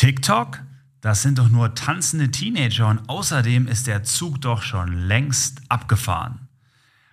TikTok? Das sind doch nur tanzende Teenager und außerdem ist der Zug doch schon längst abgefahren.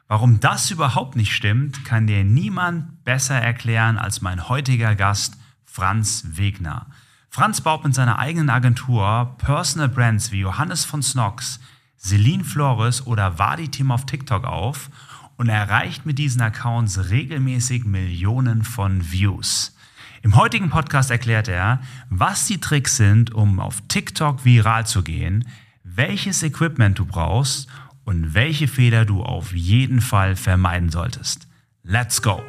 Warum das überhaupt nicht stimmt, kann dir niemand besser erklären als mein heutiger Gast Franz Wegner. Franz baut mit seiner eigenen Agentur Personal Brands wie Johannes von Snox, Celine Flores oder Wadi Team auf TikTok auf und erreicht mit diesen Accounts regelmäßig Millionen von Views. Im heutigen Podcast erklärt er, was die Tricks sind, um auf TikTok viral zu gehen, welches Equipment du brauchst und welche Fehler du auf jeden Fall vermeiden solltest. Let's go!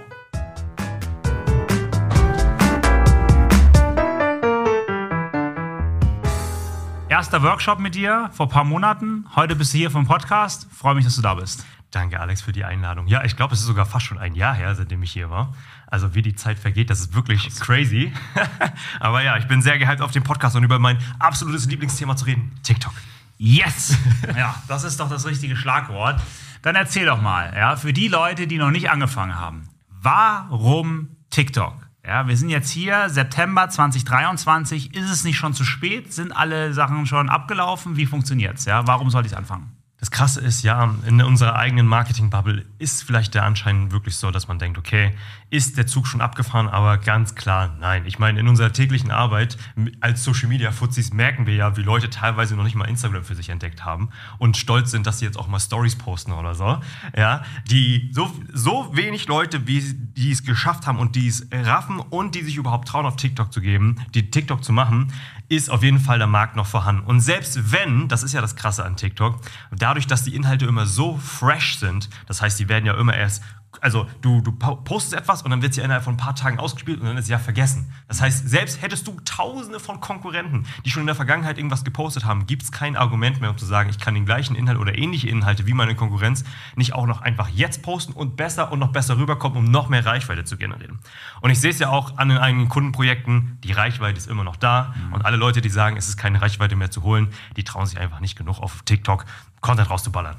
Erster Workshop mit dir vor ein paar Monaten. Heute bist du hier vom Podcast. Freue mich, dass du da bist. Danke, Alex, für die Einladung. Ja, ich glaube, es ist sogar fast schon ein Jahr her, seitdem ich hier war. Also, wie die Zeit vergeht, das ist wirklich crazy. Aber ja, ich bin sehr gehypt auf den Podcast und über mein absolutes Lieblingsthema zu reden: TikTok. Yes! ja, das ist doch das richtige Schlagwort. Dann erzähl doch mal, ja, für die Leute, die noch nicht angefangen haben, warum TikTok? Ja, wir sind jetzt hier, September 2023. Ist es nicht schon zu spät? Sind alle Sachen schon abgelaufen? Wie funktioniert es? Ja? Warum sollte ich anfangen? Das Krasse ist, ja, in unserer eigenen Marketing-Bubble ist vielleicht der Anschein wirklich so, dass man denkt, okay, ist der Zug schon abgefahren, aber ganz klar, nein. Ich meine, in unserer täglichen Arbeit als Social-Media-Fuzis merken wir ja, wie Leute teilweise noch nicht mal Instagram für sich entdeckt haben und stolz sind, dass sie jetzt auch mal Stories posten oder so. Ja, die so, so wenig Leute, wie die es geschafft haben und die es raffen und die sich überhaupt trauen, auf TikTok zu geben, die TikTok zu machen, ist auf jeden Fall der Markt noch vorhanden. Und selbst wenn, das ist ja das Krasse an TikTok, dadurch, dass die Inhalte immer so fresh sind, das heißt, die werden ja immer erst also du, du postest etwas und dann wird sie innerhalb von ein paar Tagen ausgespielt und dann ist sie ja vergessen. Das heißt, selbst hättest du tausende von Konkurrenten, die schon in der Vergangenheit irgendwas gepostet haben, gibt es kein Argument mehr, um zu sagen, ich kann den gleichen Inhalt oder ähnliche Inhalte wie meine Konkurrenz nicht auch noch einfach jetzt posten und besser und noch besser rüberkommen, um noch mehr Reichweite zu generieren. Und ich sehe es ja auch an den eigenen Kundenprojekten, die Reichweite ist immer noch da mhm. und alle Leute, die sagen, es ist keine Reichweite mehr zu holen, die trauen sich einfach nicht genug auf TikTok Content rauszuballern.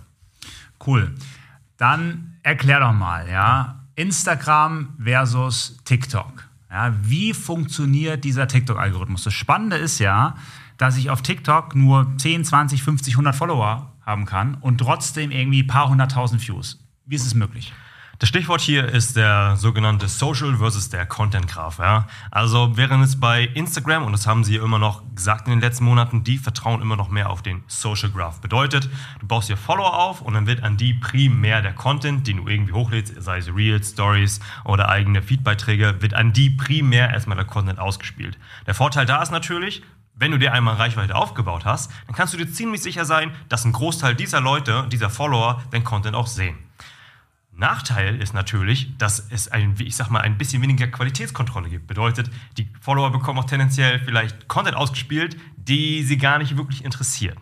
Cool. Dann erklär doch mal, ja, Instagram versus TikTok. Ja, wie funktioniert dieser TikTok-Algorithmus? Das Spannende ist ja, dass ich auf TikTok nur 10, 20, 50, 100 Follower haben kann und trotzdem irgendwie ein paar hunderttausend Views. Wie ist es möglich? Das Stichwort hier ist der sogenannte Social versus der Content Graph. Ja? Also während es bei Instagram, und das haben sie immer noch gesagt in den letzten Monaten, die vertrauen immer noch mehr auf den Social Graph. Bedeutet, du baust hier Follower auf und dann wird an die primär der Content, den du irgendwie hochlädst, sei es Reels, Stories oder eigene Feedbeiträge, wird an die primär erstmal der Content ausgespielt. Der Vorteil da ist natürlich, wenn du dir einmal Reichweite aufgebaut hast, dann kannst du dir ziemlich sicher sein, dass ein Großteil dieser Leute, dieser Follower, den Content auch sehen. Nachteil ist natürlich, dass es ein, ich sag mal, ein bisschen weniger Qualitätskontrolle gibt. Bedeutet, die Follower bekommen auch tendenziell vielleicht Content ausgespielt, die sie gar nicht wirklich interessiert.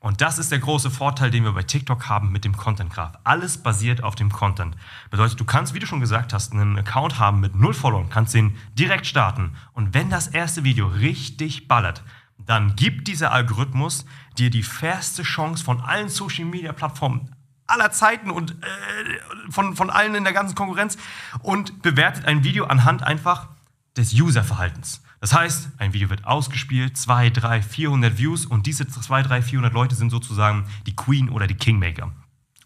Und das ist der große Vorteil, den wir bei TikTok haben mit dem Content Graph. Alles basiert auf dem Content. Bedeutet, du kannst, wie du schon gesagt hast, einen Account haben mit null Followern, kannst den direkt starten. Und wenn das erste Video richtig ballert, dann gibt dieser Algorithmus dir die fairste Chance von allen Social Media Plattformen aller Zeiten und äh, von, von allen in der ganzen Konkurrenz und bewertet ein Video anhand einfach des Userverhaltens. Das heißt, ein Video wird ausgespielt, 2, 3, 400 Views und diese 2, 3, 400 Leute sind sozusagen die Queen oder die Kingmaker.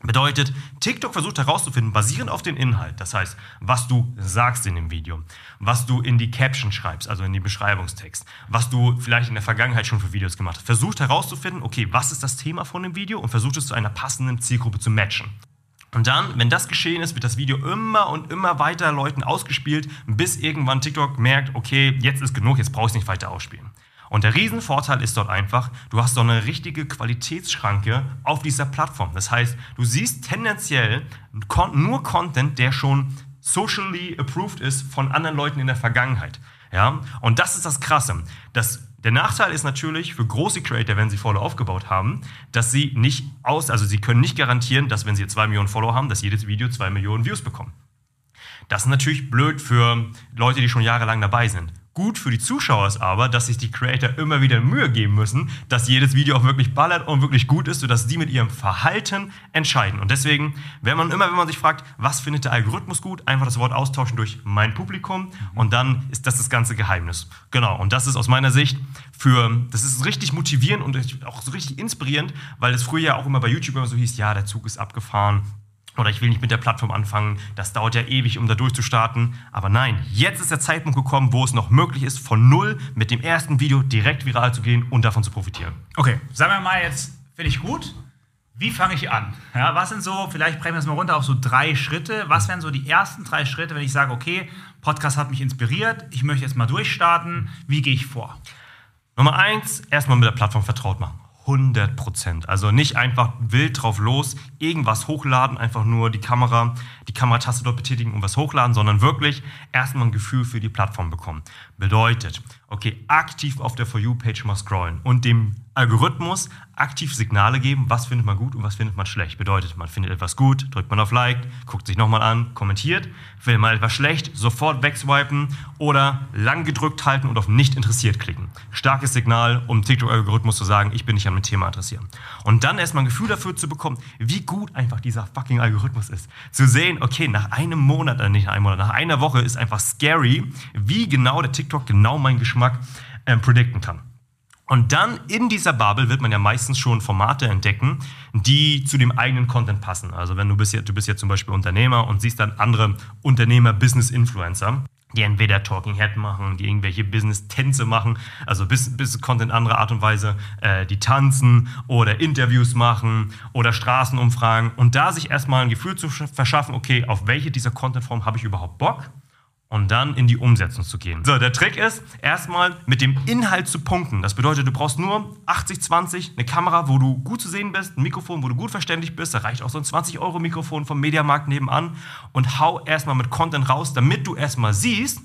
Bedeutet, TikTok versucht herauszufinden, basierend auf dem Inhalt, das heißt, was du sagst in dem Video, was du in die Caption schreibst, also in den Beschreibungstext, was du vielleicht in der Vergangenheit schon für Videos gemacht hast, versucht herauszufinden, okay, was ist das Thema von dem Video und versucht es zu einer passenden Zielgruppe zu matchen. Und dann, wenn das geschehen ist, wird das Video immer und immer weiter Leuten ausgespielt, bis irgendwann TikTok merkt, okay, jetzt ist genug, jetzt brauche ich es nicht weiter ausspielen. Und der Riesenvorteil ist dort einfach, du hast so eine richtige Qualitätsschranke auf dieser Plattform. Das heißt, du siehst tendenziell nur Content, der schon socially approved ist von anderen Leuten in der Vergangenheit. Ja? Und das ist das Krasse. Das, der Nachteil ist natürlich für große Creator, wenn sie Follow aufgebaut haben, dass sie nicht aus, also sie können nicht garantieren, dass wenn sie zwei Millionen Follow haben, dass jedes Video zwei Millionen Views bekommt. Das ist natürlich blöd für Leute, die schon jahrelang dabei sind. Gut für die Zuschauer ist aber, dass sich die Creator immer wieder Mühe geben müssen, dass jedes Video auch wirklich ballert und wirklich gut ist, sodass sie mit ihrem Verhalten entscheiden. Und deswegen, wenn man immer, wenn man sich fragt, was findet der Algorithmus gut, einfach das Wort austauschen durch mein Publikum und dann ist das das ganze Geheimnis. Genau. Und das ist aus meiner Sicht für, das ist richtig motivierend und auch so richtig inspirierend, weil es früher ja auch immer bei YouTube immer so hieß, ja, der Zug ist abgefahren, oder ich will nicht mit der Plattform anfangen, das dauert ja ewig, um da durchzustarten. Aber nein, jetzt ist der Zeitpunkt gekommen, wo es noch möglich ist, von null mit dem ersten Video direkt viral zu gehen und davon zu profitieren. Okay, sagen wir mal jetzt, finde ich gut. Wie fange ich an? Ja, was sind so, vielleicht brechen wir das mal runter auf so drei Schritte. Was wären so die ersten drei Schritte, wenn ich sage, okay, Podcast hat mich inspiriert, ich möchte jetzt mal durchstarten. Wie gehe ich vor? Nummer eins, erstmal mit der Plattform vertraut machen. 100 Prozent. Also nicht einfach wild drauf los, irgendwas hochladen, einfach nur die Kamera, die Kamerataste dort betätigen und was hochladen, sondern wirklich erstmal ein Gefühl für die Plattform bekommen. Bedeutet, okay, aktiv auf der For You-Page mal scrollen und dem Algorithmus aktiv Signale geben, was findet man gut und was findet man schlecht. Bedeutet, man findet etwas gut, drückt man auf Like, guckt sich nochmal an, kommentiert. Will man etwas schlecht, sofort wegswipen oder lang gedrückt halten und auf nicht interessiert klicken. Starkes Signal, um TikTok-Algorithmus zu sagen, ich bin nicht an dem Thema interessiert. Und dann erstmal ein Gefühl dafür zu bekommen, wie gut einfach dieser fucking Algorithmus ist. Zu sehen, okay, nach einem Monat, äh nicht nach einem Monat, nach einer Woche ist einfach scary, wie genau der TikTok genau meinen Geschmack äh, predikten kann. Und dann in dieser Bubble wird man ja meistens schon Formate entdecken, die zu dem eigenen Content passen. Also wenn du bist jetzt, du bist jetzt zum Beispiel Unternehmer und siehst dann andere Unternehmer, Business-Influencer, die entweder Talking Head machen, die irgendwelche Business-Tänze machen, also Business-Content andere Art und Weise, äh, die tanzen oder Interviews machen oder Straßenumfragen und da sich erstmal ein Gefühl zu verschaffen, okay, auf welche dieser Content-Formen habe ich überhaupt Bock? Und dann in die Umsetzung zu gehen. So, der Trick ist, erstmal mit dem Inhalt zu punkten. Das bedeutet, du brauchst nur 80-20, eine Kamera, wo du gut zu sehen bist, ein Mikrofon, wo du gut verständlich bist. Da reicht auch so ein 20-Euro-Mikrofon vom Mediamarkt nebenan und hau erstmal mit Content raus, damit du erstmal siehst,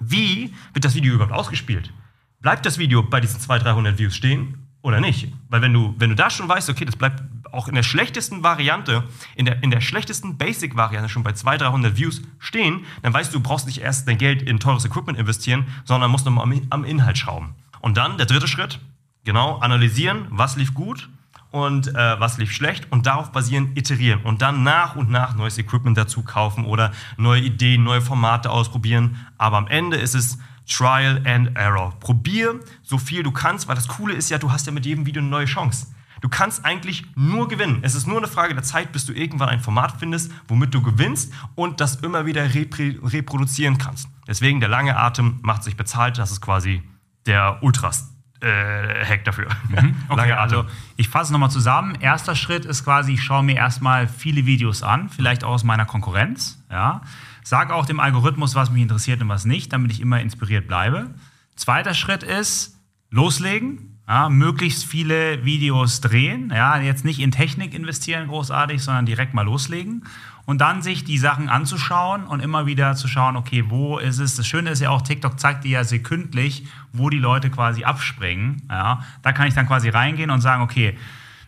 wie wird das Video überhaupt ausgespielt. Bleibt das Video bei diesen 200, 300 Views stehen oder nicht? Weil wenn du, wenn du da schon weißt, okay, das bleibt auch in der schlechtesten Variante, in der, in der schlechtesten Basic-Variante schon bei 200, 300 Views stehen, dann weißt du, du brauchst nicht erst dein Geld in teures Equipment investieren, sondern musst nochmal am, am Inhalt schrauben. Und dann der dritte Schritt, genau, analysieren, was lief gut und äh, was lief schlecht und darauf basieren iterieren und dann nach und nach neues Equipment dazu kaufen oder neue Ideen, neue Formate ausprobieren. Aber am Ende ist es Trial and Error. Probier so viel du kannst, weil das Coole ist ja, du hast ja mit jedem Video eine neue Chance. Du kannst eigentlich nur gewinnen. Es ist nur eine Frage der Zeit, bis du irgendwann ein Format findest, womit du gewinnst und das immer wieder reproduzieren kannst. Deswegen der lange Atem macht sich bezahlt. Das ist quasi der Ultras. Äh, Hack dafür. Mhm. Okay, also ich fasse nochmal zusammen. Erster Schritt ist quasi, ich schaue mir erstmal viele Videos an, vielleicht auch aus meiner Konkurrenz. Ja. Sag auch dem Algorithmus, was mich interessiert und was nicht, damit ich immer inspiriert bleibe. Zweiter Schritt ist, loslegen. Ja, möglichst viele Videos drehen, ja, jetzt nicht in Technik investieren großartig, sondern direkt mal loslegen und dann sich die Sachen anzuschauen und immer wieder zu schauen, okay, wo ist es? Das Schöne ist ja auch, TikTok zeigt dir ja sekündlich, wo die Leute quasi abspringen. Ja, da kann ich dann quasi reingehen und sagen, okay,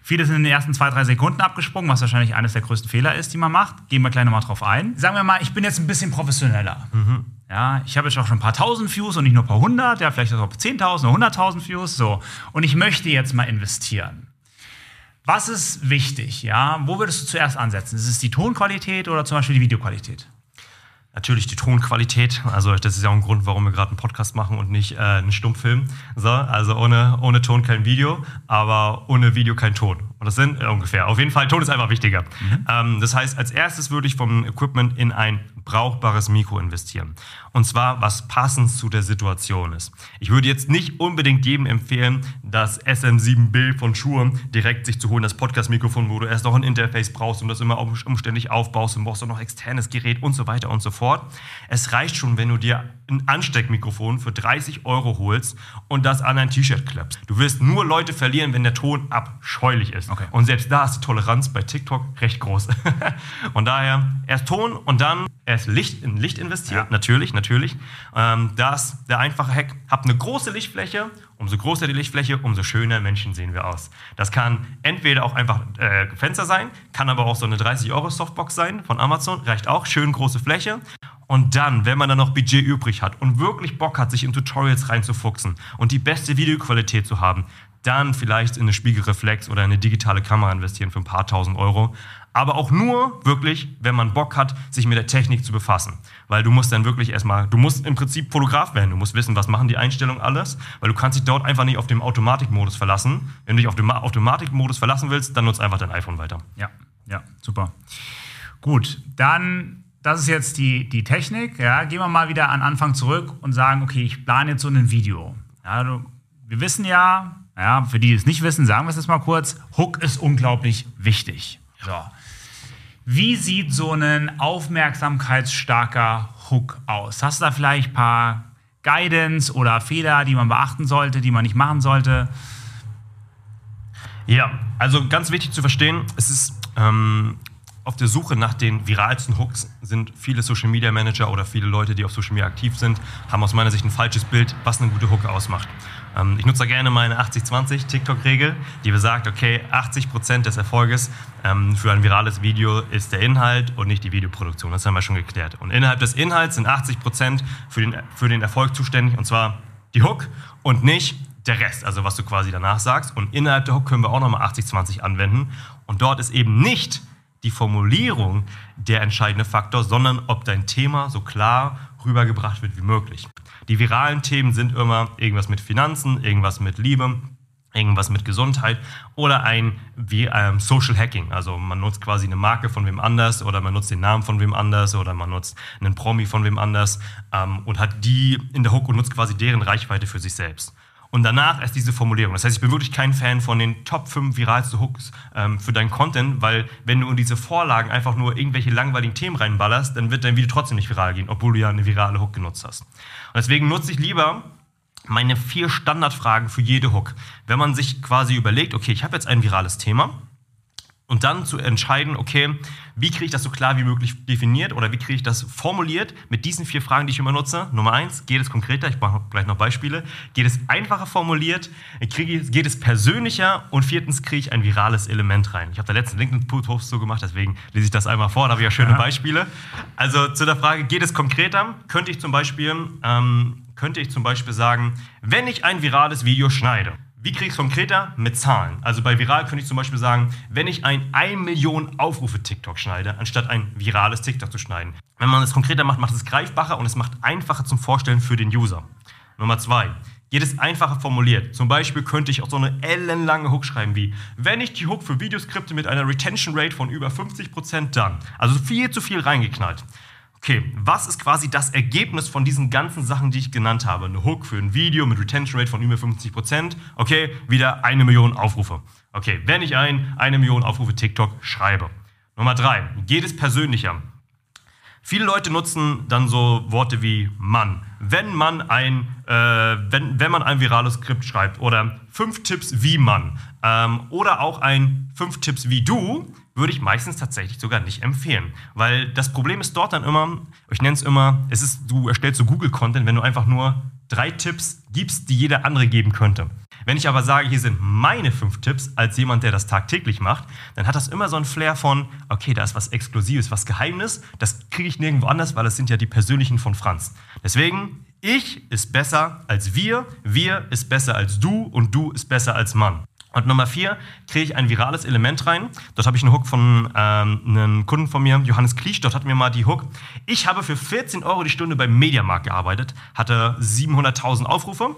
Viele sind in den ersten zwei, drei Sekunden abgesprungen, was wahrscheinlich eines der größten Fehler ist, die man macht. Gehen wir gleich nochmal drauf ein. Sagen wir mal, ich bin jetzt ein bisschen professioneller. Mhm. Ja, ich habe jetzt auch schon ein paar tausend Views und nicht nur ein paar hundert, ja, vielleicht auch 10.000 oder 100.000 Views, so. Und ich möchte jetzt mal investieren. Was ist wichtig, ja? Wo würdest du zuerst ansetzen? Ist es die Tonqualität oder zum Beispiel die Videoqualität? Natürlich die Tonqualität. Also das ist ja auch ein Grund, warum wir gerade einen Podcast machen und nicht äh, einen Stummfilm. So, also ohne, ohne Ton kein Video, aber ohne Video kein Ton. Und das sind äh, ungefähr. Auf jeden Fall, Ton ist einfach wichtiger. Mhm. Ähm, das heißt, als erstes würde ich vom Equipment in ein brauchbares Mikro investieren. Und zwar, was passend zu der Situation ist. Ich würde jetzt nicht unbedingt jedem empfehlen, das SM7B von Shure direkt sich zu holen, das Podcast-Mikrofon, wo du erst noch ein Interface brauchst und das immer umständlich aufbaust und brauchst auch noch externes Gerät und so weiter und so fort. Es reicht schon, wenn du dir ein Ansteckmikrofon für 30 Euro holst und das an ein T-Shirt klappst. Du wirst nur Leute verlieren, wenn der Ton abscheulich ist. Okay. Und selbst da ist die Toleranz bei TikTok recht groß. und daher erst Ton und dann erst Licht in Licht investiert, ja. natürlich, natürlich. Ähm, das der einfache Hack. Habt eine große Lichtfläche. Umso größer die Lichtfläche, umso schöner Menschen sehen wir aus. Das kann entweder auch einfach äh, Fenster sein, kann aber auch so eine 30 Euro Softbox sein von Amazon, reicht auch, schön große Fläche. Und dann, wenn man dann noch Budget übrig hat und wirklich Bock hat, sich in Tutorials reinzufuchsen und die beste Videoqualität zu haben, dann vielleicht in eine Spiegelreflex oder eine digitale Kamera investieren für ein paar tausend Euro. Aber auch nur wirklich, wenn man Bock hat, sich mit der Technik zu befassen. Weil du musst dann wirklich erstmal, du musst im Prinzip Fotograf werden. Du musst wissen, was machen die Einstellungen alles. Weil du kannst dich dort einfach nicht auf den Automatikmodus verlassen. Wenn du dich auf den Automatikmodus verlassen willst, dann nutzt einfach dein iPhone weiter. Ja, ja, super. Gut, dann, das ist jetzt die, die Technik. Ja. Gehen wir mal wieder an Anfang zurück und sagen, okay, ich plane jetzt so ein Video. Ja, du, wir wissen ja, ja, für die, die es nicht wissen, sagen wir es jetzt mal kurz, Hook ist unglaublich wichtig. So. Wie sieht so ein aufmerksamkeitsstarker Hook aus? Hast du da vielleicht ein paar Guidance oder Fehler, die man beachten sollte, die man nicht machen sollte? Ja, also ganz wichtig zu verstehen, es ist ähm, auf der Suche nach den viralsten Hooks sind viele Social Media Manager oder viele Leute, die auf Social Media aktiv sind, haben aus meiner Sicht ein falsches Bild, was eine gute Hook ausmacht. Ähm, ich nutze da gerne meine 80-20 TikTok-Regel, die besagt, okay, 80% des Erfolges ähm, für ein virales Video ist der Inhalt und nicht die Videoproduktion. Das haben wir schon geklärt. Und innerhalb des Inhalts sind 80% für den, für den Erfolg zuständig, und zwar die Hook und nicht der Rest, also was du quasi danach sagst. Und innerhalb der Hook können wir auch nochmal 80-20 anwenden. Und dort ist eben nicht die Formulierung der entscheidende Faktor, sondern ob dein Thema so klar rübergebracht wird wie möglich. Die viralen Themen sind immer irgendwas mit Finanzen, irgendwas mit Liebe, irgendwas mit Gesundheit oder ein wie ähm, Social Hacking. Also man nutzt quasi eine Marke von wem anders oder man nutzt den Namen von wem anders oder man nutzt einen Promi von wem anders ähm, und hat die in der Hook und nutzt quasi deren Reichweite für sich selbst. Und danach erst diese Formulierung. Das heißt, ich bin wirklich kein Fan von den Top 5 viralsten Hooks ähm, für deinen Content, weil wenn du in diese Vorlagen einfach nur irgendwelche langweiligen Themen reinballerst, dann wird dein Video trotzdem nicht viral gehen, obwohl du ja eine virale Hook genutzt hast. Und deswegen nutze ich lieber meine vier Standardfragen für jede Hook. Wenn man sich quasi überlegt, okay, ich habe jetzt ein virales Thema, und dann zu entscheiden, okay, wie kriege ich das so klar wie möglich definiert oder wie kriege ich das formuliert mit diesen vier Fragen, die ich immer nutze. Nummer eins, geht es konkreter? Ich mache gleich noch Beispiele. Geht es einfacher formuliert? Kriege, geht es persönlicher? Und viertens, kriege ich ein virales Element rein? Ich habe da letzten LinkedIn-Post so gemacht, deswegen lese ich das einmal vor, da habe ich ja schöne ja. Beispiele. Also zu der Frage, geht es konkreter? Könnte ich zum Beispiel, ähm, könnte ich zum Beispiel sagen, wenn ich ein virales Video schneide, wie kriege ich es konkreter? Mit Zahlen. Also bei viral könnte ich zum Beispiel sagen, wenn ich ein 1 Million Aufrufe TikTok schneide, anstatt ein virales TikTok zu schneiden. Wenn man es konkreter macht, macht es greifbarer und es macht einfacher zum Vorstellen für den User. Nummer zwei. Jedes einfacher formuliert. Zum Beispiel könnte ich auch so eine ellenlange Hook schreiben wie, wenn ich die Hook für Videoskripte mit einer Retention Rate von über 50% dann. Also viel zu viel reingeknallt. Okay, was ist quasi das Ergebnis von diesen ganzen Sachen, die ich genannt habe? Eine Hook für ein Video mit Retention Rate von über 50%. Okay, wieder eine Million Aufrufe. Okay, wenn ich ein eine Million Aufrufe TikTok schreibe. Nummer drei, geht es persönlicher? Viele Leute nutzen dann so Worte wie Mann. Wenn man ein, äh, wenn, wenn man ein virales Skript schreibt oder fünf Tipps wie man ähm, oder auch ein fünf Tipps wie du, würde ich meistens tatsächlich sogar nicht empfehlen. Weil das Problem ist dort dann immer, ich nenne es immer, es ist, du erstellst so Google-Content, wenn du einfach nur drei Tipps gibst, die jeder andere geben könnte. Wenn ich aber sage, hier sind meine fünf Tipps als jemand, der das tagtäglich macht, dann hat das immer so ein Flair von, okay, da ist was Exklusives, was Geheimnis, das kriege ich nirgendwo anders, weil das sind ja die persönlichen von Franz. Deswegen, ich ist besser als wir, wir ist besser als du und du ist besser als Mann. Und Nummer vier, kriege ich ein virales Element rein. Dort habe ich einen Hook von ähm, einem Kunden von mir, Johannes Kliesch. Dort hatten wir mal die Hook. Ich habe für 14 Euro die Stunde beim Mediamarkt gearbeitet, hatte 700.000 Aufrufe.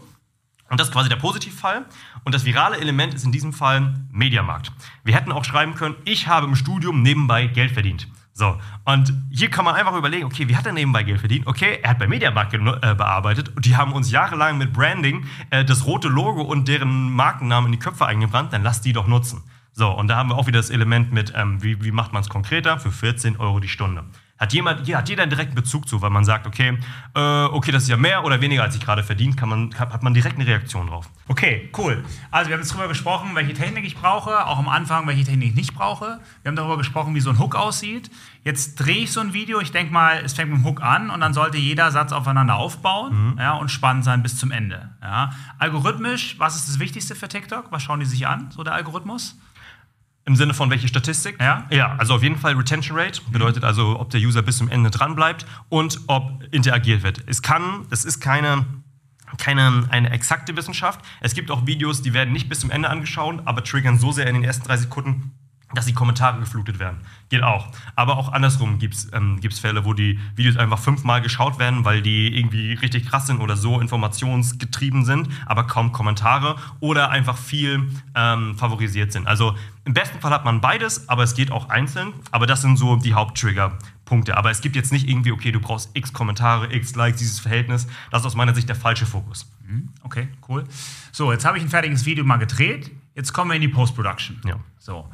Und das ist quasi der Positivfall. Und das virale Element ist in diesem Fall Mediamarkt. Wir hätten auch schreiben können, ich habe im Studium nebenbei Geld verdient. So, und hier kann man einfach überlegen, okay, wie hat er nebenbei Geld verdient? Okay, er hat bei Mediamarkt äh, bearbeitet und die haben uns jahrelang mit Branding äh, das rote Logo und deren Markennamen in die Köpfe eingebrannt, dann lass die doch nutzen. So, und da haben wir auch wieder das Element mit, ähm, wie, wie macht man es konkreter? Für 14 Euro die Stunde. Hat, jemand, hat jeder einen direkten Bezug zu, weil man sagt, okay, äh, okay, das ist ja mehr oder weniger, als ich gerade verdient, kann man, hat man direkt eine Reaktion drauf. Okay, cool. Also wir haben jetzt darüber gesprochen, welche Technik ich brauche, auch am Anfang, welche Technik ich nicht brauche. Wir haben darüber gesprochen, wie so ein Hook aussieht. Jetzt drehe ich so ein Video, ich denke mal, es fängt mit dem Hook an und dann sollte jeder Satz aufeinander aufbauen mhm. ja, und spannend sein bis zum Ende. Ja. Algorithmisch, was ist das Wichtigste für TikTok? Was schauen die sich an, so der Algorithmus? Im Sinne von welche Statistik? Ja. Ja, also auf jeden Fall Retention Rate, bedeutet also, ob der User bis zum Ende dran bleibt und ob interagiert wird. Es kann, das ist keine, keine eine exakte Wissenschaft. Es gibt auch Videos, die werden nicht bis zum Ende angeschaut, aber triggern so sehr in den ersten drei Sekunden, dass die Kommentare geflutet werden. Geht auch. Aber auch andersrum gibt es ähm, gibt's Fälle, wo die Videos einfach fünfmal geschaut werden, weil die irgendwie richtig krass sind oder so informationsgetrieben sind, aber kaum Kommentare oder einfach viel ähm, favorisiert sind. Also im besten Fall hat man beides, aber es geht auch einzeln. Aber das sind so die Haupttrigger-Punkte. Aber es gibt jetzt nicht irgendwie, okay, du brauchst x Kommentare, x Likes, dieses Verhältnis. Das ist aus meiner Sicht der falsche Fokus. Okay, cool. So, jetzt habe ich ein fertiges Video mal gedreht. Jetzt kommen wir in die Post-Production. Ja. So.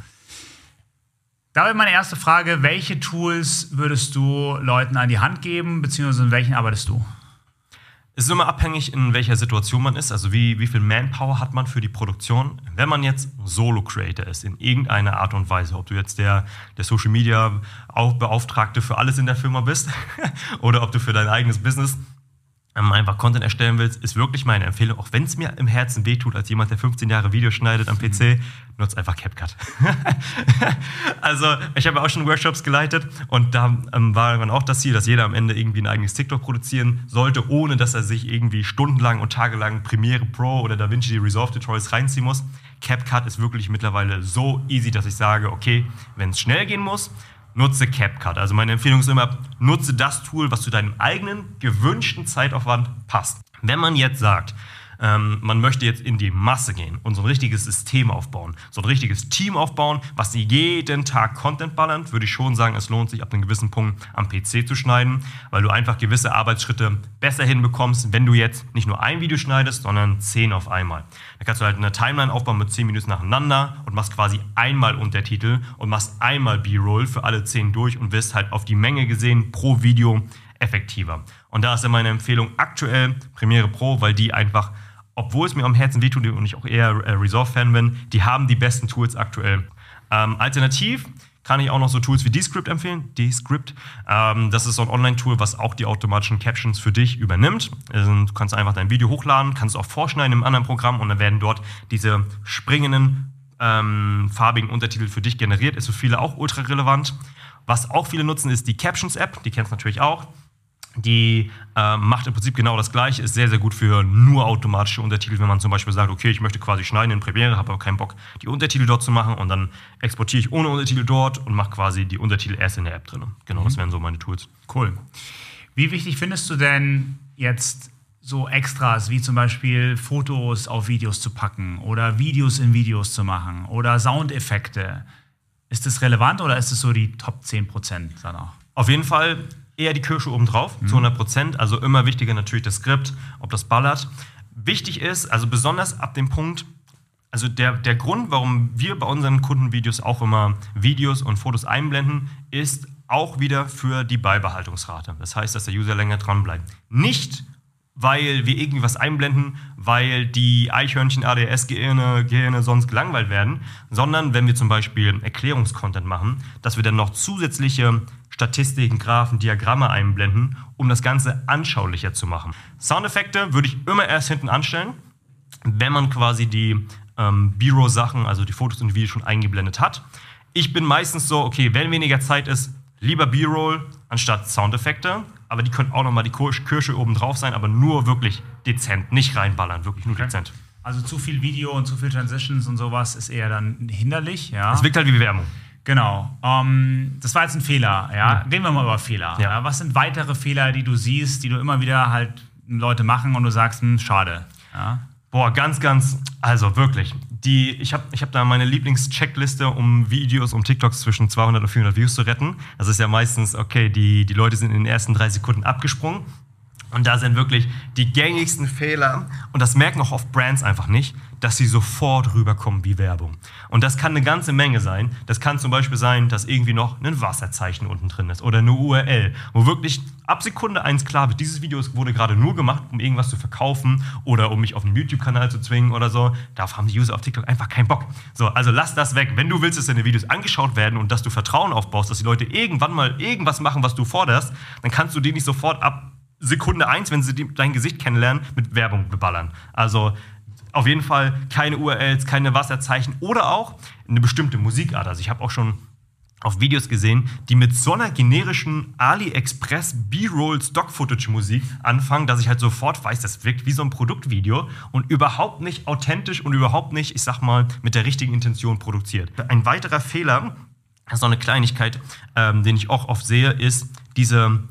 Da wäre meine erste Frage: Welche Tools würdest du Leuten an die Hand geben, beziehungsweise in welchen arbeitest du? Es ist immer abhängig, in welcher Situation man ist, also wie, wie viel Manpower hat man für die Produktion. Wenn man jetzt Solo-Creator ist, in irgendeiner Art und Weise, ob du jetzt der, der Social Media Beauftragte für alles in der Firma bist oder ob du für dein eigenes Business ähm, einfach Content erstellen willst, ist wirklich meine Empfehlung, auch wenn es mir im Herzen wehtut, als jemand, der 15 Jahre Videos schneidet am PC, nutzt einfach CapCut. also, ich habe auch schon Workshops geleitet und da ähm, war dann auch das Ziel, dass jeder am Ende irgendwie ein eigenes TikTok produzieren sollte, ohne dass er sich irgendwie stundenlang und tagelang Premiere Pro oder DaVinci Resolve Tutorials reinziehen muss. CapCut ist wirklich mittlerweile so easy, dass ich sage, okay, wenn es schnell gehen muss, nutze CapCut. Also meine Empfehlung ist immer, nutze das Tool, was zu deinem eigenen gewünschten Zeitaufwand passt. Wenn man jetzt sagt, ähm, man möchte jetzt in die Masse gehen und so ein richtiges System aufbauen, so ein richtiges Team aufbauen, was jeden Tag Content ballert, würde ich schon sagen, es lohnt sich ab einem gewissen Punkt am PC zu schneiden, weil du einfach gewisse Arbeitsschritte besser hinbekommst, wenn du jetzt nicht nur ein Video schneidest, sondern zehn auf einmal. Da kannst du halt eine Timeline aufbauen mit zehn Minuten nacheinander und machst quasi einmal Untertitel und machst einmal B-Roll für alle zehn durch und wirst halt auf die Menge gesehen pro Video effektiver. Und da ist ja meine Empfehlung aktuell Premiere Pro, weil die einfach obwohl es mir am Herzen wehtut und ich auch eher äh, Resolve-Fan bin, die haben die besten Tools aktuell. Ähm, alternativ kann ich auch noch so Tools wie Descript empfehlen. Descript. Ähm, das ist so ein Online-Tool, was auch die automatischen Captions für dich übernimmt. Also, du kannst einfach dein Video hochladen, kannst auch vorschneiden im anderen Programm und dann werden dort diese springenden ähm, farbigen Untertitel für dich generiert. Ist für viele auch ultra relevant. Was auch viele nutzen, ist die Captions-App. Die kennst du natürlich auch. Die äh, macht im Prinzip genau das Gleiche, ist sehr, sehr gut für nur automatische Untertitel, wenn man zum Beispiel sagt, okay, ich möchte quasi schneiden in Premiere, habe aber keinen Bock, die Untertitel dort zu machen und dann exportiere ich ohne Untertitel dort und mache quasi die Untertitel erst in der App drin. Genau, das wären so meine Tools. Cool. Wie wichtig findest du denn jetzt so Extras, wie zum Beispiel Fotos auf Videos zu packen oder Videos in Videos zu machen oder Soundeffekte? Ist das relevant oder ist es so die Top 10% danach? Auf jeden Fall eher die Kirsche obendrauf, zu 100 Prozent. Also immer wichtiger natürlich das Skript, ob das ballert. Wichtig ist, also besonders ab dem Punkt, also der, der Grund, warum wir bei unseren Kundenvideos auch immer Videos und Fotos einblenden, ist auch wieder für die Beibehaltungsrate. Das heißt, dass der User länger dran bleibt. Nicht, weil wir irgendwie was einblenden, weil die Eichhörnchen ADS-Gehirne Gehirne sonst gelangweilt werden, sondern wenn wir zum Beispiel Erklärungskontent machen, dass wir dann noch zusätzliche Statistiken, Graphen, Diagramme einblenden, um das Ganze anschaulicher zu machen. Soundeffekte würde ich immer erst hinten anstellen, wenn man quasi die ähm, B-Roll-Sachen, also die Fotos und Videos schon eingeblendet hat. Ich bin meistens so, okay, wenn weniger Zeit ist, lieber B-Roll anstatt Soundeffekte. Aber die können auch nochmal die Kirsche oben drauf sein, aber nur wirklich dezent, nicht reinballern, wirklich nur dezent. Also zu viel Video und zu viel Transitions und sowas ist eher dann hinderlich. Ja? Es wirkt halt wie Werbung. Genau. Ähm, das war jetzt ein Fehler. Ja? Ja. Reden wir mal über Fehler. Ja. Ja. Was sind weitere Fehler, die du siehst, die du immer wieder halt Leute machen und du sagst, hm, schade. Ja? Boah, ganz, ganz, also wirklich. Die, ich habe ich hab da meine Lieblingscheckliste, um Videos, um TikToks zwischen 200 und 400 Views zu retten. Das ist ja meistens, okay, die, die Leute sind in den ersten drei Sekunden abgesprungen. Und da sind wirklich die gängigsten Fehler, und das merken auch oft Brands einfach nicht, dass sie sofort rüberkommen wie Werbung. Und das kann eine ganze Menge sein. Das kann zum Beispiel sein, dass irgendwie noch ein Wasserzeichen unten drin ist oder eine URL, wo wirklich ab Sekunde eins klar wird, dieses Video wurde gerade nur gemacht, um irgendwas zu verkaufen oder um mich auf einen YouTube-Kanal zu zwingen oder so. Darauf haben die User auf TikTok einfach keinen Bock. So, also lass das weg. Wenn du willst, dass deine Videos angeschaut werden und dass du Vertrauen aufbaust, dass die Leute irgendwann mal irgendwas machen, was du forderst, dann kannst du die nicht sofort ab Sekunde eins, wenn sie dein Gesicht kennenlernen, mit Werbung beballern. Also auf jeden Fall keine URLs, keine Wasserzeichen oder auch eine bestimmte Musikart. Also ich habe auch schon auf Videos gesehen, die mit so einer generischen AliExpress B-Roll Stock-Footage-Musik anfangen, dass ich halt sofort weiß, das wirkt wie so ein Produktvideo und überhaupt nicht authentisch und überhaupt nicht, ich sag mal, mit der richtigen Intention produziert. Ein weiterer Fehler, das ist noch eine Kleinigkeit, ähm, den ich auch oft sehe, ist diese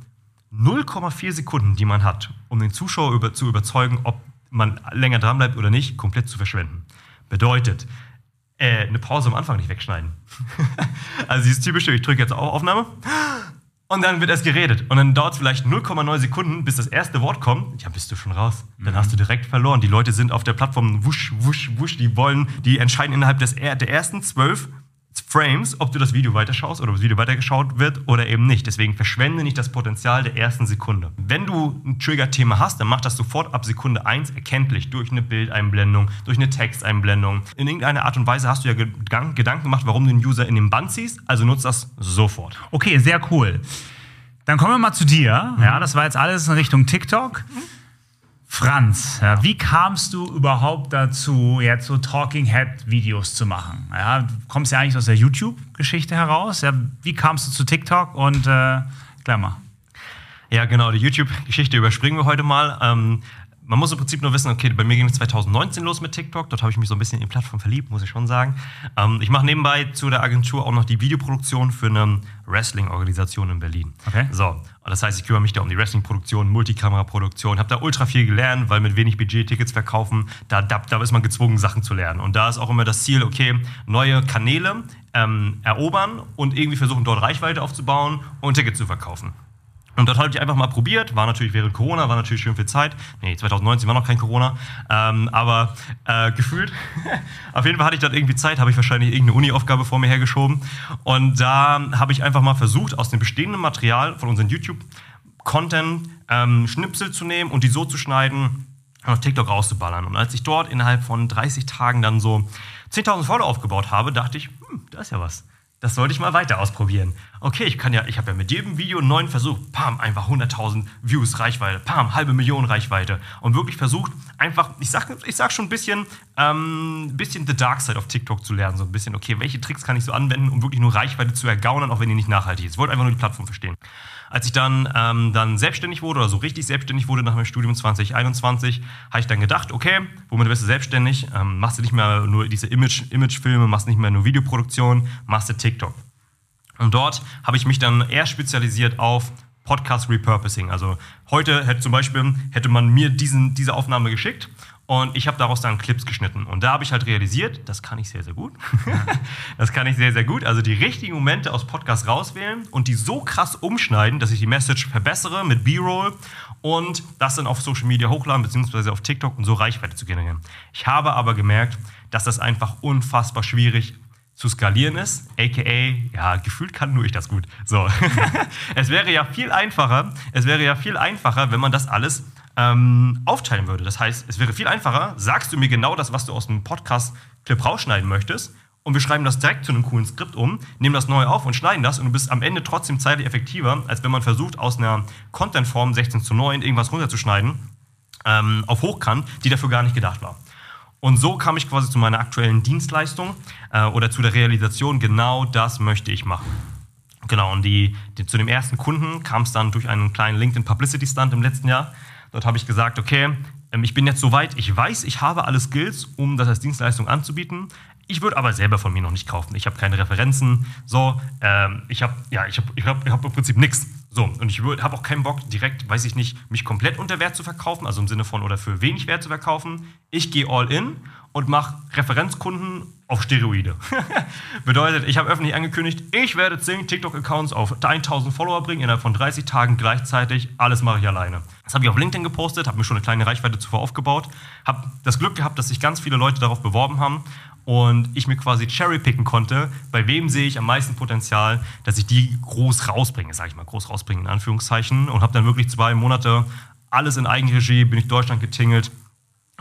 0,4 Sekunden, die man hat, um den Zuschauer über, zu überzeugen, ob man länger dran bleibt oder nicht, komplett zu verschwenden. Bedeutet, äh, eine Pause am Anfang nicht wegschneiden. also dieses typische, ich drücke jetzt auf Aufnahme und dann wird erst geredet. Und dann dauert es vielleicht 0,9 Sekunden, bis das erste Wort kommt. Ja, bist du schon raus. Dann mhm. hast du direkt verloren. Die Leute sind auf der Plattform wusch, wusch, wusch. Die wollen, die entscheiden innerhalb des, der ersten zwölf Frames, ob du das Video weiterschaust oder ob das Video weitergeschaut wird oder eben nicht. Deswegen verschwende nicht das Potenzial der ersten Sekunde. Wenn du ein Trigger-Thema hast, dann mach das sofort ab Sekunde 1 erkenntlich durch eine Bildeinblendung, durch eine Texteinblendung. In irgendeiner Art und Weise hast du ja Gedanken gemacht, warum du den User in den Band ziehst, also nutzt das sofort. Okay, sehr cool. Dann kommen wir mal zu dir. Ja, das war jetzt alles in Richtung TikTok. Mhm. Franz, ja, wie kamst du überhaupt dazu, jetzt so Talking Head Videos zu machen? Ja, du kommst ja eigentlich aus der YouTube-Geschichte heraus. Ja, wie kamst du zu TikTok und äh, mal. Ja, genau, die YouTube-Geschichte überspringen wir heute mal. Ähm, man muss im Prinzip nur wissen, okay, bei mir ging es 2019 los mit TikTok. Dort habe ich mich so ein bisschen in die Plattform verliebt, muss ich schon sagen. Ähm, ich mache nebenbei zu der Agentur auch noch die Videoproduktion für eine Wrestling-Organisation in Berlin. Okay. So, das heißt, ich kümmere mich da um die Wrestling-Produktion, Multikamera-Produktion, habe da ultra viel gelernt, weil mit wenig Budget Tickets verkaufen, da, da, da ist man gezwungen, Sachen zu lernen. Und da ist auch immer das Ziel, okay, neue Kanäle ähm, erobern und irgendwie versuchen, dort Reichweite aufzubauen und Tickets zu verkaufen. Und dort habe ich einfach mal probiert. War natürlich während Corona, war natürlich schön viel Zeit. Nee, 2019 war noch kein Corona. Ähm, aber äh, gefühlt, auf jeden Fall hatte ich dort irgendwie Zeit, habe ich wahrscheinlich irgendeine Uni-Aufgabe vor mir hergeschoben. Und da habe ich einfach mal versucht, aus dem bestehenden Material von unseren YouTube-Content ähm, Schnipsel zu nehmen und die so zu schneiden und auf TikTok rauszuballern. Und als ich dort innerhalb von 30 Tagen dann so 10.000 Follower aufgebaut habe, dachte ich, hm, da ist ja was das sollte ich mal weiter ausprobieren. Okay, ich kann ja, ich habe ja mit jedem Video einen neuen Versuch, pam, einfach 100.000 Views, Reichweite, pam, halbe Million Reichweite und wirklich versucht, einfach, ich sag, ich sag schon ein bisschen, ähm, bisschen the dark side auf TikTok zu lernen, so ein bisschen, okay, welche Tricks kann ich so anwenden, um wirklich nur Reichweite zu ergaunern, auch wenn die nicht nachhaltig ist. Ich wollte einfach nur die Plattform verstehen. Als ich dann, ähm, dann selbstständig wurde oder so richtig selbstständig wurde nach meinem Studium 2021, habe ich dann gedacht, okay, womit wirst du selbstständig? Ähm, machst du nicht mehr nur diese Image, Imagefilme, machst nicht mehr nur Videoproduktion, machst du TikTok. Und dort habe ich mich dann eher spezialisiert auf Podcast Repurposing. Also heute hätte zum Beispiel hätte man mir diesen, diese Aufnahme geschickt und ich habe daraus dann Clips geschnitten. Und da habe ich halt realisiert, das kann ich sehr, sehr gut. das kann ich sehr, sehr gut. Also die richtigen Momente aus Podcasts rauswählen und die so krass umschneiden, dass ich die Message verbessere mit B-Roll und das dann auf Social Media hochladen, beziehungsweise auf TikTok und so Reichweite zu generieren. Ich habe aber gemerkt, dass das einfach unfassbar schwierig zu skalieren ist, aka, ja, gefühlt kann nur ich das gut. So. es wäre ja viel einfacher, es wäre ja viel einfacher, wenn man das alles ähm, aufteilen würde. Das heißt, es wäre viel einfacher, sagst du mir genau das, was du aus dem Podcast-Clip rausschneiden möchtest, und wir schreiben das direkt zu einem coolen Skript um, nehmen das neu auf und schneiden das und du bist am Ende trotzdem zeitlich effektiver, als wenn man versucht, aus einer Content-Form 16 zu 9 irgendwas runterzuschneiden ähm, auf Hochkant, die dafür gar nicht gedacht war. Und so kam ich quasi zu meiner aktuellen Dienstleistung äh, oder zu der Realisation, genau das möchte ich machen. Genau, und die, die zu dem ersten Kunden kam es dann durch einen kleinen LinkedIn Publicity Stunt im letzten Jahr. Dort habe ich gesagt, okay, ähm, ich bin jetzt soweit, ich weiß, ich habe alle Skills, um das als Dienstleistung anzubieten. Ich würde aber selber von mir noch nicht kaufen. Ich habe keine Referenzen. So, ähm, ich habe ja, ich habe ich hab, ich hab im Prinzip nichts. So, und ich habe auch keinen Bock, direkt, weiß ich nicht, mich komplett unter Wert zu verkaufen, also im Sinne von oder für wenig Wert zu verkaufen. Ich gehe all in und mache Referenzkunden auf Steroide. Bedeutet, ich habe öffentlich angekündigt, ich werde 10 TikTok-Accounts auf 1000 Follower bringen innerhalb von 30 Tagen gleichzeitig. Alles mache ich alleine. Das habe ich auf LinkedIn gepostet, habe mir schon eine kleine Reichweite zuvor aufgebaut, habe das Glück gehabt, dass sich ganz viele Leute darauf beworben haben und ich mir quasi cherrypicken konnte, bei wem sehe ich am meisten Potenzial, dass ich die groß rausbringe, sage ich mal, groß rausbringen in Anführungszeichen und habe dann wirklich zwei Monate alles in Eigenregie, bin ich Deutschland getingelt,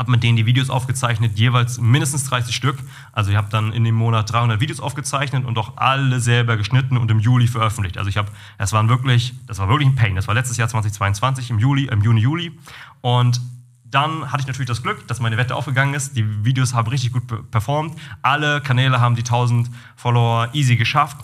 habe mit denen die Videos aufgezeichnet, jeweils mindestens 30 Stück. Also ich habe dann in dem Monat 300 Videos aufgezeichnet und auch alle selber geschnitten und im Juli veröffentlicht. Also ich habe, das waren wirklich, das war wirklich ein Pain. Das war letztes Jahr 2022 im Juli, im Juni, Juli und dann hatte ich natürlich das Glück, dass meine Wette aufgegangen ist. Die Videos haben richtig gut performt. Alle Kanäle haben die 1000 Follower easy geschafft.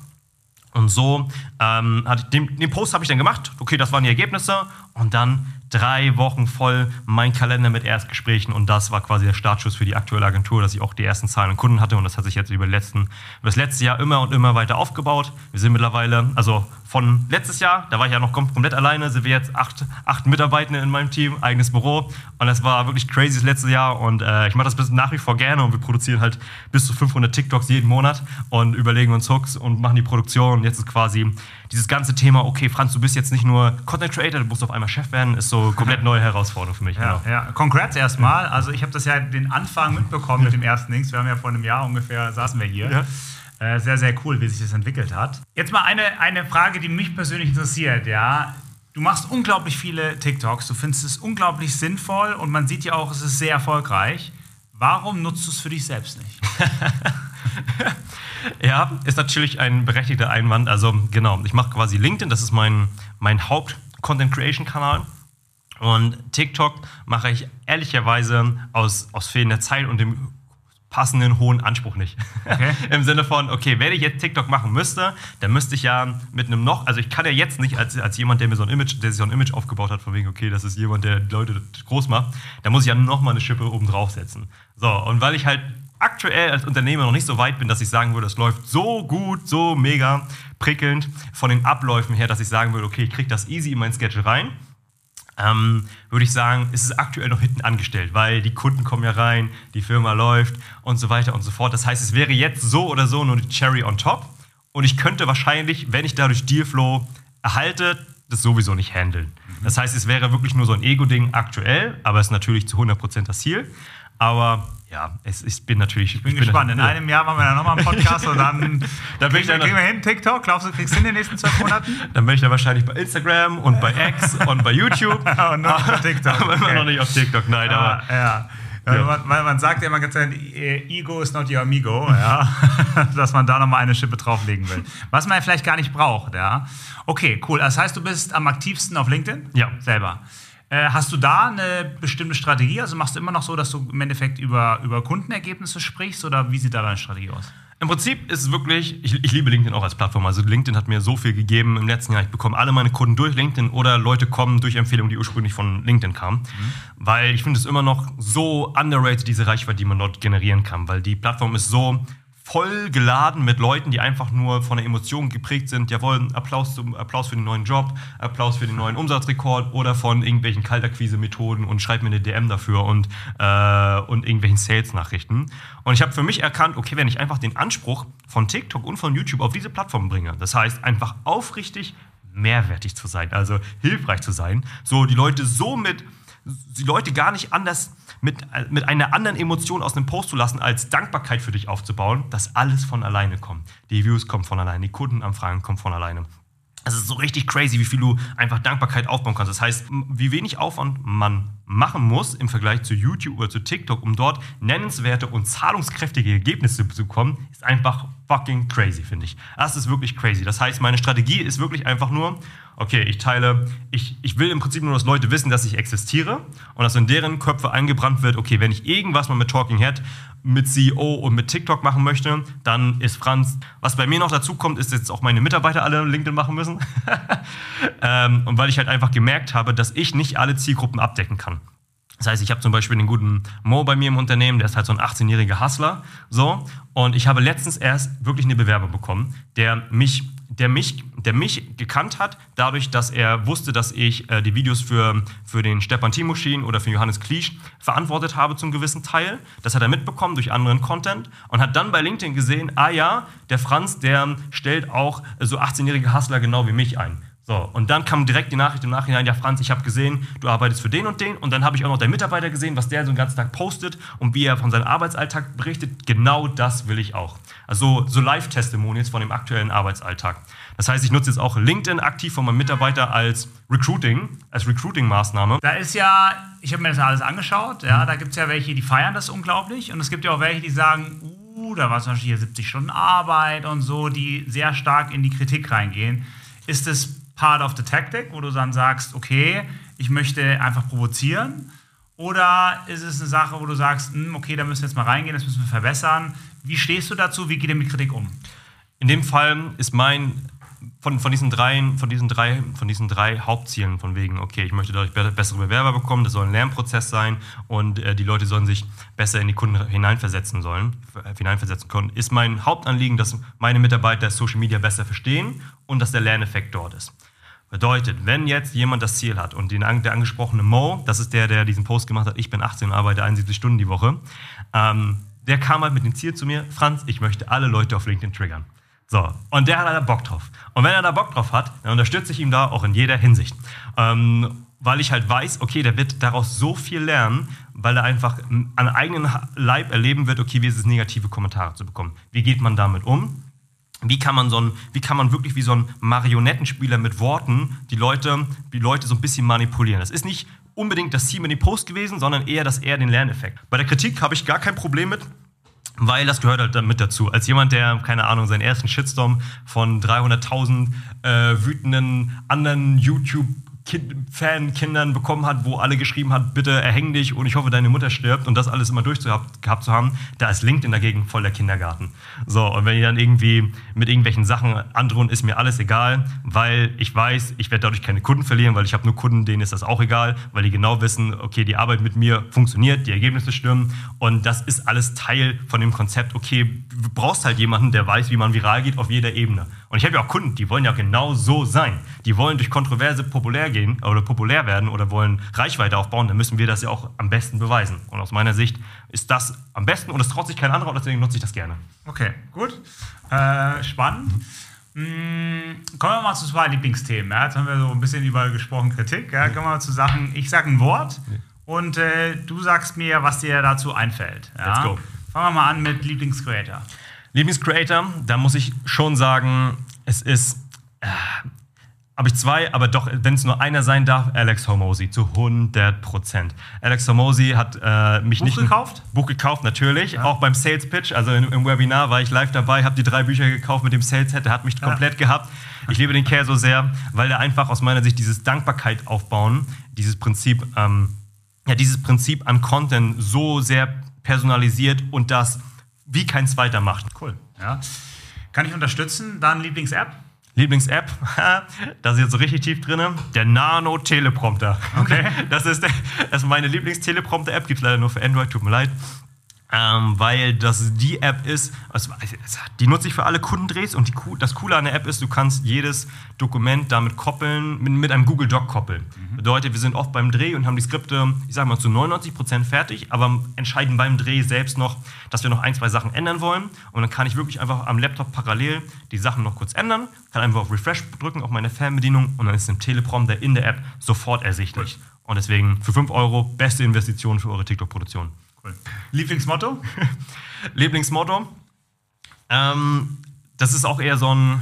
Und so ähm, hatte ich, den, den Post habe ich dann gemacht. Okay, das waren die Ergebnisse. Und dann drei Wochen voll mein Kalender mit Erstgesprächen und das war quasi der Startschuss für die aktuelle Agentur, dass ich auch die ersten Zahlen und Kunden hatte und das hat sich jetzt über, letzten, über das letzte Jahr immer und immer weiter aufgebaut. Wir sind mittlerweile, also von letztes Jahr, da war ich ja noch komplett alleine, sind wir jetzt acht, acht Mitarbeitende in meinem Team, eigenes Büro und das war wirklich crazy das letzte Jahr und äh, ich mache das bis nach wie vor gerne und wir produzieren halt bis zu 500 TikToks jeden Monat und überlegen uns Hooks und machen die Produktion und jetzt ist quasi dieses ganze Thema, okay, Franz, du bist jetzt nicht nur Content Creator, du musst auf einmal Chef werden, ist so komplett neue Herausforderung für mich. Ja, genau. ja. Congrats erstmal. Also ich habe das ja den Anfang mitbekommen mit dem ersten Links. Wir haben ja vor einem Jahr ungefähr, saßen wir hier. Ja. Äh, sehr, sehr cool, wie sich das entwickelt hat. Jetzt mal eine, eine Frage, die mich persönlich interessiert, ja. Du machst unglaublich viele TikToks, du findest es unglaublich sinnvoll und man sieht ja auch, es ist sehr erfolgreich. Warum nutzt du es für dich selbst nicht? Ja, ist natürlich ein berechtigter Einwand. Also genau, ich mache quasi LinkedIn, das ist mein, mein Haupt-Content-Creation-Kanal. Und TikTok mache ich ehrlicherweise aus, aus fehlender Zeit und dem passenden hohen Anspruch nicht. Okay. Im Sinne von, okay, wenn ich jetzt TikTok machen müsste, dann müsste ich ja mit einem noch, also ich kann ja jetzt nicht als, als jemand, der mir so ein Image, der sich so ein Image aufgebaut hat, von wegen, okay, das ist jemand, der Leute groß macht, da muss ich ja nochmal eine Schippe oben draufsetzen. So, und weil ich halt aktuell als Unternehmer noch nicht so weit bin, dass ich sagen würde, es läuft so gut, so mega prickelnd von den Abläufen her, dass ich sagen würde, okay, ich kriege das easy in mein Schedule rein, ähm, würde ich sagen, ist es aktuell noch hinten angestellt, weil die Kunden kommen ja rein, die Firma läuft und so weiter und so fort. Das heißt, es wäre jetzt so oder so nur die Cherry on top und ich könnte wahrscheinlich, wenn ich dadurch Dealflow erhalte, das sowieso nicht handeln. Mhm. Das heißt, es wäre wirklich nur so ein Ego-Ding aktuell, aber es ist natürlich zu 100% das Ziel. Aber ja, es, ich bin natürlich. Ich bin, ich bin gespannt. In einem Jahr machen wir dann nochmal einen Podcast und dann, dann kriegen, wir, kriegen wir hin. TikTok, glaubst du, kriegst du in den nächsten zwölf Monaten? Dann bin ich dann wahrscheinlich bei Instagram und bei X und bei YouTube. und noch auf TikTok. Aber immer noch nicht auf TikTok, nein. Ja, aber, ja. Ja. Man, man, sagt ja immer ganz Ego is not your amigo, ja? dass man da nochmal eine Schippe drauflegen will. Was man vielleicht gar nicht braucht. Ja? Okay, cool. Das heißt, du bist am aktivsten auf LinkedIn? Ja. Selber. Äh, hast du da eine bestimmte Strategie? Also machst du immer noch so, dass du im Endeffekt über, über Kundenergebnisse sprichst oder wie sieht da deine Strategie aus? Im Prinzip ist es wirklich, ich, ich, liebe LinkedIn auch als Plattform. Also LinkedIn hat mir so viel gegeben im letzten Jahr. Ich bekomme alle meine Kunden durch LinkedIn oder Leute kommen durch Empfehlungen, die ursprünglich von LinkedIn kamen. Mhm. Weil ich finde es immer noch so underrated, diese Reichweite, die man dort generieren kann. Weil die Plattform ist so voll geladen mit Leuten, die einfach nur von der Emotion geprägt sind. Jawohl, Applaus, zum, Applaus für den neuen Job, Applaus für den neuen Umsatzrekord oder von irgendwelchen Kaltakquise-Methoden und schreib mir eine DM dafür und, äh, und irgendwelchen Sales-Nachrichten. Und ich habe für mich erkannt, okay, wenn ich einfach den Anspruch von TikTok und von YouTube auf diese Plattform bringe, das heißt einfach aufrichtig mehrwertig zu sein, also hilfreich zu sein, so die Leute so mit, die Leute gar nicht anders mit, mit einer anderen Emotion aus einem Post zu lassen, als Dankbarkeit für dich aufzubauen, dass alles von alleine kommt. Die Views kommen von alleine, die Kundenanfragen kommen von alleine. Es ist so richtig crazy, wie viel du einfach Dankbarkeit aufbauen kannst. Das heißt, wie wenig Aufwand man machen muss im Vergleich zu YouTube oder zu TikTok, um dort nennenswerte und zahlungskräftige Ergebnisse zu bekommen, ist einfach fucking crazy, finde ich. Das ist wirklich crazy. Das heißt, meine Strategie ist wirklich einfach nur, okay, ich teile, ich, ich will im Prinzip nur, dass Leute wissen, dass ich existiere und dass in deren Köpfe eingebrannt wird, okay, wenn ich irgendwas mal mit Talking Head, mit CEO und mit TikTok machen möchte, dann ist Franz. Was bei mir noch dazu kommt, ist jetzt auch meine Mitarbeiter alle LinkedIn machen müssen. ähm, und weil ich halt einfach gemerkt habe, dass ich nicht alle Zielgruppen abdecken kann. Das heißt, ich habe zum Beispiel den guten Mo bei mir im Unternehmen, der ist halt so ein 18-jähriger Hustler. So. Und ich habe letztens erst wirklich eine Bewerbung bekommen, der mich, der mich, der mich gekannt hat, dadurch, dass er wusste, dass ich äh, die Videos für, für den Stepan Timoschin oder für Johannes Kliesch verantwortet habe zum gewissen Teil. Das hat er mitbekommen durch anderen Content und hat dann bei LinkedIn gesehen, ah ja, der Franz, der stellt auch so 18-jährige Hustler genau wie mich ein. So, und dann kam direkt die Nachricht im Nachhinein, ja Franz, ich habe gesehen, du arbeitest für den und den. Und dann habe ich auch noch deinen Mitarbeiter gesehen, was der so den ganzen Tag postet und wie er von seinem Arbeitsalltag berichtet. Genau das will ich auch. Also so Live-Testimonials von dem aktuellen Arbeitsalltag. Das heißt, ich nutze jetzt auch LinkedIn aktiv von meinem Mitarbeiter als Recruiting, als Recruiting-Maßnahme. Da ist ja, ich habe mir das alles angeschaut, ja, da gibt es ja welche, die feiern das unglaublich. Und es gibt ja auch welche, die sagen, uh, da war zum Beispiel hier 70 Stunden Arbeit und so, die sehr stark in die Kritik reingehen. Ist es part of the tactic, wo du dann sagst, okay, ich möchte einfach provozieren? Oder ist es eine Sache, wo du sagst, hm, okay, da müssen wir jetzt mal reingehen, das müssen wir verbessern? Wie stehst du dazu? Wie geht ihr mit Kritik um? In dem Fall ist mein von, von, diesen drei, von, diesen drei, von diesen drei Hauptzielen, von wegen, okay, ich möchte dadurch bessere Bewerber bekommen, das soll ein Lernprozess sein und äh, die Leute sollen sich besser in die Kunden hineinversetzen sollen, äh, hineinversetzen können, ist mein Hauptanliegen, dass meine Mitarbeiter Social Media besser verstehen und dass der Lerneffekt dort ist. Bedeutet, wenn jetzt jemand das Ziel hat und den, der angesprochene Mo, das ist der, der diesen Post gemacht hat, ich bin 18 und arbeite 71 Stunden die Woche, ähm, der kam halt mit dem Ziel zu mir, Franz, ich möchte alle Leute auf LinkedIn triggern. So, und der hat da Bock drauf. Und wenn er da Bock drauf hat, dann unterstütze ich ihn da auch in jeder Hinsicht. Ähm, weil ich halt weiß, okay, der wird daraus so viel lernen, weil er einfach an eigenen Leib erleben wird, okay, wie ist es, negative Kommentare zu bekommen. Wie geht man damit um? Wie kann man, so ein, wie kann man wirklich wie so ein Marionettenspieler mit Worten die Leute, die Leute so ein bisschen manipulieren? Das ist nicht unbedingt das Ziel mit dem Post gewesen, sondern eher das eher den Lerneffekt. Bei der Kritik habe ich gar kein Problem mit, weil das gehört halt damit dazu. Als jemand, der, keine Ahnung, seinen ersten Shitstorm von 300.000 äh, wütenden anderen YouTube- Fan-Kindern bekommen hat, wo alle geschrieben hat, bitte erhäng dich und ich hoffe, deine Mutter stirbt und das alles immer durchgehabt zu haben, da ist LinkedIn dagegen voll der Kindergarten. So, und wenn ihr dann irgendwie mit irgendwelchen Sachen androhen, ist mir alles egal, weil ich weiß, ich werde dadurch keine Kunden verlieren, weil ich habe nur Kunden, denen ist das auch egal, weil die genau wissen, okay, die Arbeit mit mir funktioniert, die Ergebnisse stimmen und das ist alles Teil von dem Konzept, okay, du brauchst halt jemanden, der weiß, wie man viral geht auf jeder Ebene. Und ich habe ja auch Kunden, die wollen ja genau so sein. Die wollen durch Kontroverse populär gehen oder populär werden oder wollen Reichweite aufbauen. Dann müssen wir das ja auch am besten beweisen. Und aus meiner Sicht ist das am besten und es traut sich kein anderer und deswegen nutze ich das gerne. Okay, gut. Äh, spannend. Hm, kommen wir mal zu zwei Lieblingsthemen. Ja, jetzt haben wir so ein bisschen über gesprochen Kritik. Ja, kommen wir mal zu Sachen. Ich sage ein Wort und äh, du sagst mir, was dir dazu einfällt. Ja? Let's go. Fangen wir mal an mit Lieblingscreator. Lieblingscreator, da muss ich schon sagen, es ist. Äh, habe ich zwei, aber doch, wenn es nur einer sein darf, Alex Hormozy zu 100 Prozent. Alex Hormozy hat äh, mich Buch nicht. gekauft? Buch gekauft, natürlich. Ja. Auch beim Sales Pitch, also im, im, Webinar war ich live dabei, habe die drei Bücher gekauft mit dem Sales Head, der hat mich ja. komplett gehabt. Ich liebe den Kerl so sehr, weil er einfach aus meiner Sicht dieses Dankbarkeit aufbauen, dieses Prinzip, ähm, ja, dieses Prinzip an Content so sehr personalisiert und das wie kein zweiter macht. Cool. Ja. Kann ich unterstützen? Dann Lieblings-App? Lieblings-App, da ist jetzt so richtig tief drin, der Nano-Teleprompter. Okay. Das ist, das ist meine Lieblings-Teleprompter-App, gibt es leider nur für Android, tut mir leid. Ähm, weil das die App ist, also, die nutze ich für alle Kundendrehs und die, das Coole an der App ist, du kannst jedes Dokument damit koppeln, mit, mit einem Google Doc koppeln. Mhm. Bedeutet, wir sind oft beim Dreh und haben die Skripte, ich sage mal, zu 99% fertig, aber entscheiden beim Dreh selbst noch, dass wir noch ein, zwei Sachen ändern wollen. Und dann kann ich wirklich einfach am Laptop parallel die Sachen noch kurz ändern, kann einfach auf Refresh drücken, auf meine Fernbedienung und dann ist ein Teleprompter in der App sofort ersichtlich. Cool. Und deswegen für 5 Euro beste Investition für eure TikTok-Produktion. Cool. Lieblingsmotto? Lieblingsmotto? Ähm, das ist auch eher so ein,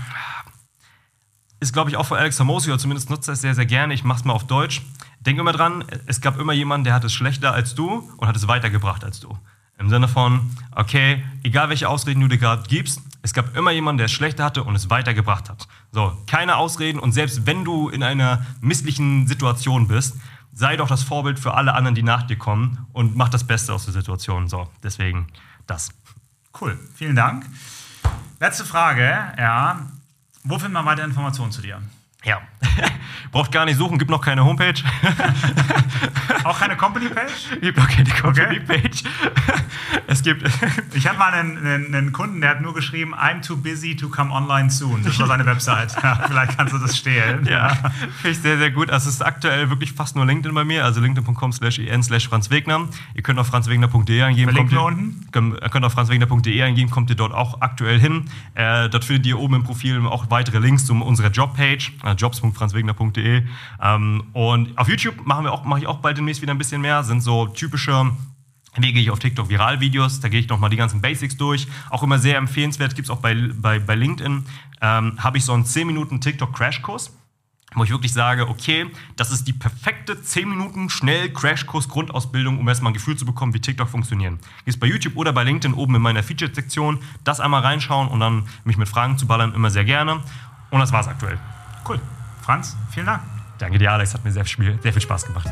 ist glaube ich auch von Alex oder zumindest nutzt er es sehr, sehr gerne. Ich mache es mal auf Deutsch. Denk immer dran, es gab immer jemanden, der hat es schlechter als du und hat es weitergebracht als du. Im Sinne von, okay, egal welche Ausreden du dir gerade gibst, es gab immer jemanden, der es schlechter hatte und es weitergebracht hat. So, keine Ausreden und selbst wenn du in einer misslichen Situation bist, sei doch das Vorbild für alle anderen, die nach dir kommen und mach das Beste aus der Situation. So, deswegen das. Cool, vielen Dank. Letzte Frage, ja. Wo findet man weitere Informationen zu dir? Ja, braucht gar nicht suchen, gibt noch keine Homepage. auch keine Company Page? Gibt noch keine Company Page. Gibt. ich hatte mal einen, einen, einen, Kunden, der hat nur geschrieben, I'm too busy to come online soon. Das war seine Website. Ja, vielleicht kannst du das stehlen. Ja, finde ich sehr, sehr gut. Also es ist aktuell wirklich fast nur LinkedIn bei mir, also linkedin.com slash en slash franzwegner. Ihr könnt auf franzwegner.de eingeben. Verlinken wir unten. Könnt, könnt auf franzwegner.de eingeben, kommt ihr dort auch aktuell hin. Äh, dort findet ihr oben im Profil auch weitere Links zu unserer Jobpage. Also jobs.franzwegner.de. Ähm, und auf YouTube machen wir auch, mache ich auch bald demnächst wieder ein bisschen mehr. Sind so typische wie gehe ich auf TikTok Viral-Videos, da gehe ich nochmal die ganzen Basics durch. Auch immer sehr empfehlenswert, gibt es auch bei, bei, bei LinkedIn, ähm, habe ich so einen 10 Minuten TikTok-Crashkurs, wo ich wirklich sage, okay, das ist die perfekte 10 Minuten schnell Crashkurs Grundausbildung, um erstmal ein Gefühl zu bekommen, wie TikTok funktioniert. Gehst bei YouTube oder bei LinkedIn oben in meiner Featured-Sektion, das einmal reinschauen und dann mich mit Fragen zu ballern, immer sehr gerne. Und das war's aktuell. Cool. Franz, vielen Dank. Danke dir, Alex. Hat mir sehr, sehr viel Spaß gemacht.